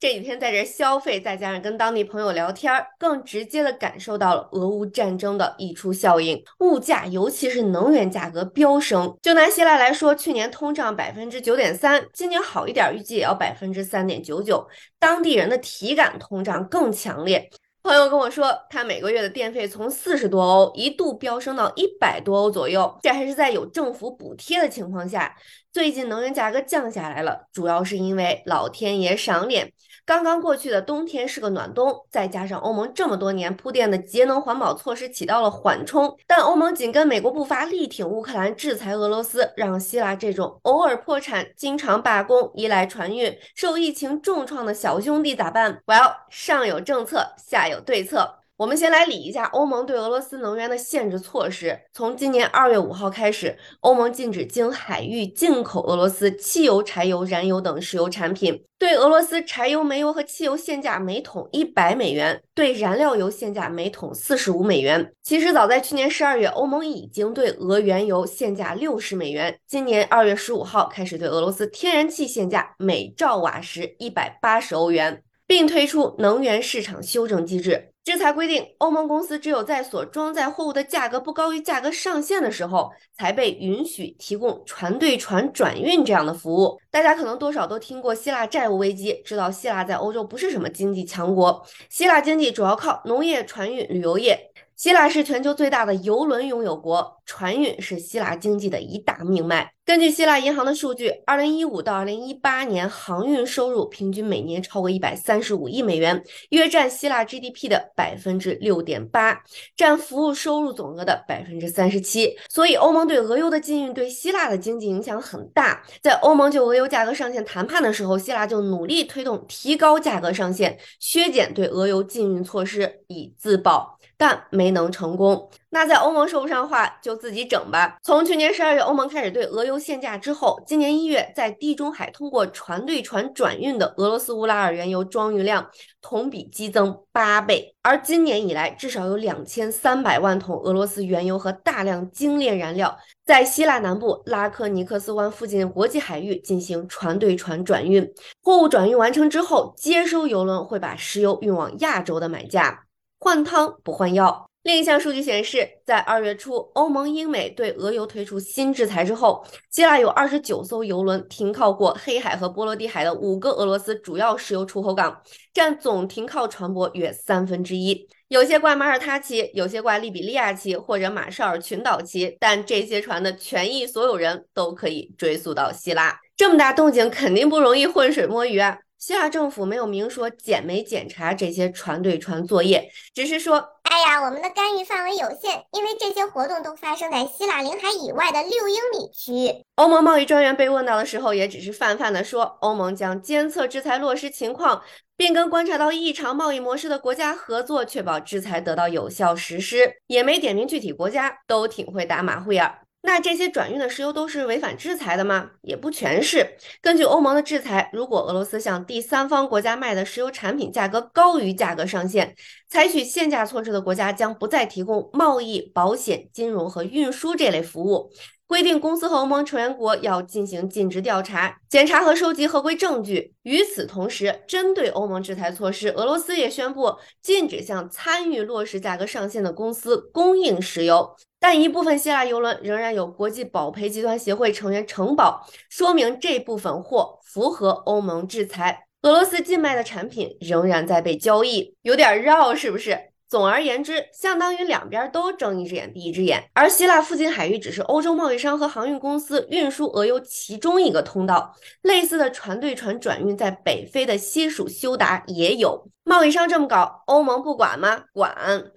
这几天在这消费，再加上跟当地朋友聊天，更直接的感受到了俄乌战争的溢出效应，物价尤其是能源价格飙升。就拿希腊来说，去年通胀百分之九点三，今年好一点，预计也要百分之三点九九，当地人的体感通胀更强烈。朋友跟我说，他每个月的电费从四十多欧一度飙升到一百多欧左右，这还是在有政府补贴的情况下。最近能源价格降下来了，主要是因为老天爷赏脸。刚刚过去的冬天是个暖冬，再加上欧盟这么多年铺垫的节能环保措施起到了缓冲，但欧盟紧跟美国步伐，力挺乌克兰，制裁俄罗斯，让希腊这种偶尔破产、经常罢工、依赖船运、受疫情重创的小兄弟咋办？Well，上有政策，下有对策。我们先来理一下欧盟对俄罗斯能源的限制措施。从今年二月五号开始，欧盟禁止经海域进口俄罗斯汽油、柴油、燃油等石油产品，对俄罗斯柴油、煤油和汽油限价每桶一百美元，对燃料油限价每桶四十五美元。其实早在去年十二月，欧盟已经对俄原油限价六十美元。今年二月十五号开始对俄罗斯天然气限价每兆瓦时一百八十欧元，并推出能源市场修正机制。制裁规定，欧盟公司只有在所装载货物的价格不高于价格上限的时候，才被允许提供船对船转运这样的服务。大家可能多少都听过希腊债务危机，知道希腊在欧洲不是什么经济强国。希腊经济主要靠农业、船运、旅游业。希腊是全球最大的邮轮拥有国，船运是希腊经济的一大命脉。根据希腊银行的数据，二零一五到二零一八年航运收入平均每年超过一百三十五亿美元，约占希腊 GDP 的百分之六点八，占服务收入总额的百分之三十七。所以，欧盟对俄油的禁运对希腊的经济影响很大。在欧盟就俄油价格上限谈判的时候，希腊就努力推动提高价格上限，削减对俄油禁运措施，以自保。但没能成功，那在欧盟说不上话，就自己整吧。从去年十二月欧盟开始对俄油限价之后，今年一月在地中海通过船对船转运的俄罗斯乌拉尔原油装运量同比激增八倍，而今年以来至少有两千三百万桶俄罗斯原油和大量精炼燃料在希腊南部拉科尼克斯湾附近国际海域进行船对船转运。货物转运完成之后，接收油轮会把石油运往亚洲的买家。换汤不换药。另一项数据显示，在二月初，欧盟、英美对俄油推出新制裁之后，希腊有二十九艘油轮停靠过黑海和波罗的海的五个俄罗斯主要石油出口港，占总停靠船舶约三分之一。有些挂马耳他旗，有些挂利比利亚旗或者马绍尔群岛旗，但这些船的权益所有人都可以追溯到希腊。这么大动静，肯定不容易浑水摸鱼啊！希腊政府没有明说检没检查这些船对船作业，只是说：“哎呀，我们的干预范围有限，因为这些活动都发生在希腊领海以外的六英里区域。”欧盟贸易专员被问到的时候，也只是泛泛的说：“欧盟将监测制裁落实情况，并跟观察到异常贸易模式的国家合作，确保制裁得到有效实施。”也没点名具体国家，都挺会打马虎眼儿。那这些转运的石油都是违反制裁的吗？也不全是。根据欧盟的制裁，如果俄罗斯向第三方国家卖的石油产品价格高于价格上限，采取限价措施的国家将不再提供贸易、保险、金融和运输这类服务。规定公司和欧盟成员国要进行尽职调查、检查和收集合规证据。与此同时，针对欧盟制裁措施，俄罗斯也宣布禁止向参与落实价格上限的公司供应石油。但一部分希腊油轮仍然有国际保赔集团协会成员承保，说明这部分货符合欧盟制裁。俄罗斯禁卖的产品仍然在被交易，有点绕，是不是？总而言之，相当于两边都睁一只眼闭一只眼。而希腊附近海域只是欧洲贸易商和航运公司运输俄油其中一个通道，类似的船对船转运在北非的西属休达也有。贸易商这么搞，欧盟不管吗？管。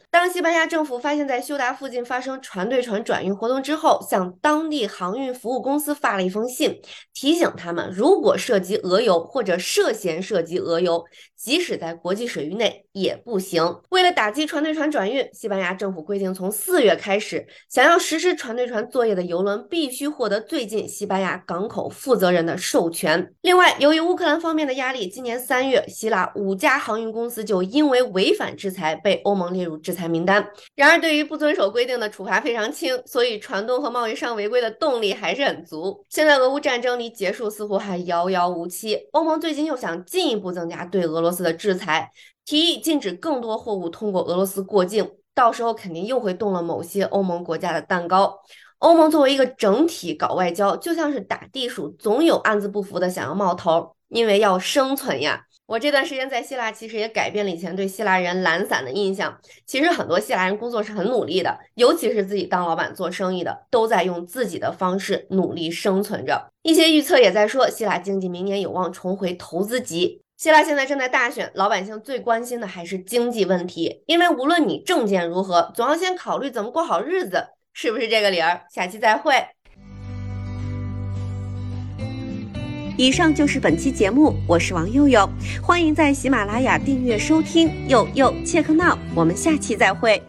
当西班牙政府发现，在休达附近发生船对船转运活动之后，向当地航运服务公司发了一封信，提醒他们，如果涉及俄油或者涉嫌涉及俄油，即使在国际水域内也不行。为了打击船对船转运，西班牙政府规定，从四月开始，想要实施船对船作业的游轮必须获得最近西班牙港口负责人的授权。另外，由于乌克兰方面的压力，今年三月，希腊五家航运公公司就因为违反制裁被欧盟列入制裁。名单。然而，对于不遵守规定的处罚非常轻，所以船东和贸易商违规的动力还是很足。现在，俄乌战争离结束似乎还遥遥无期。欧盟最近又想进一步增加对俄罗斯的制裁，提议禁止更多货物通过俄罗斯过境。到时候肯定又会动了某些欧盟国家的蛋糕。欧盟作为一个整体搞外交，就像是打地鼠，总有暗自不服的想要冒头，因为要生存呀。我这段时间在希腊，其实也改变了以前对希腊人懒散的印象。其实很多希腊人工作是很努力的，尤其是自己当老板做生意的，都在用自己的方式努力生存着。一些预测也在说，希腊经济明年有望重回投资级。希腊现在正在大选，老百姓最关心的还是经济问题，因为无论你政见如何，总要先考虑怎么过好日子，是不是这个理儿？下期再会。以上就是本期节目，我是王佑佑，欢迎在喜马拉雅订阅收听，佑佑切克闹，我们下期再会。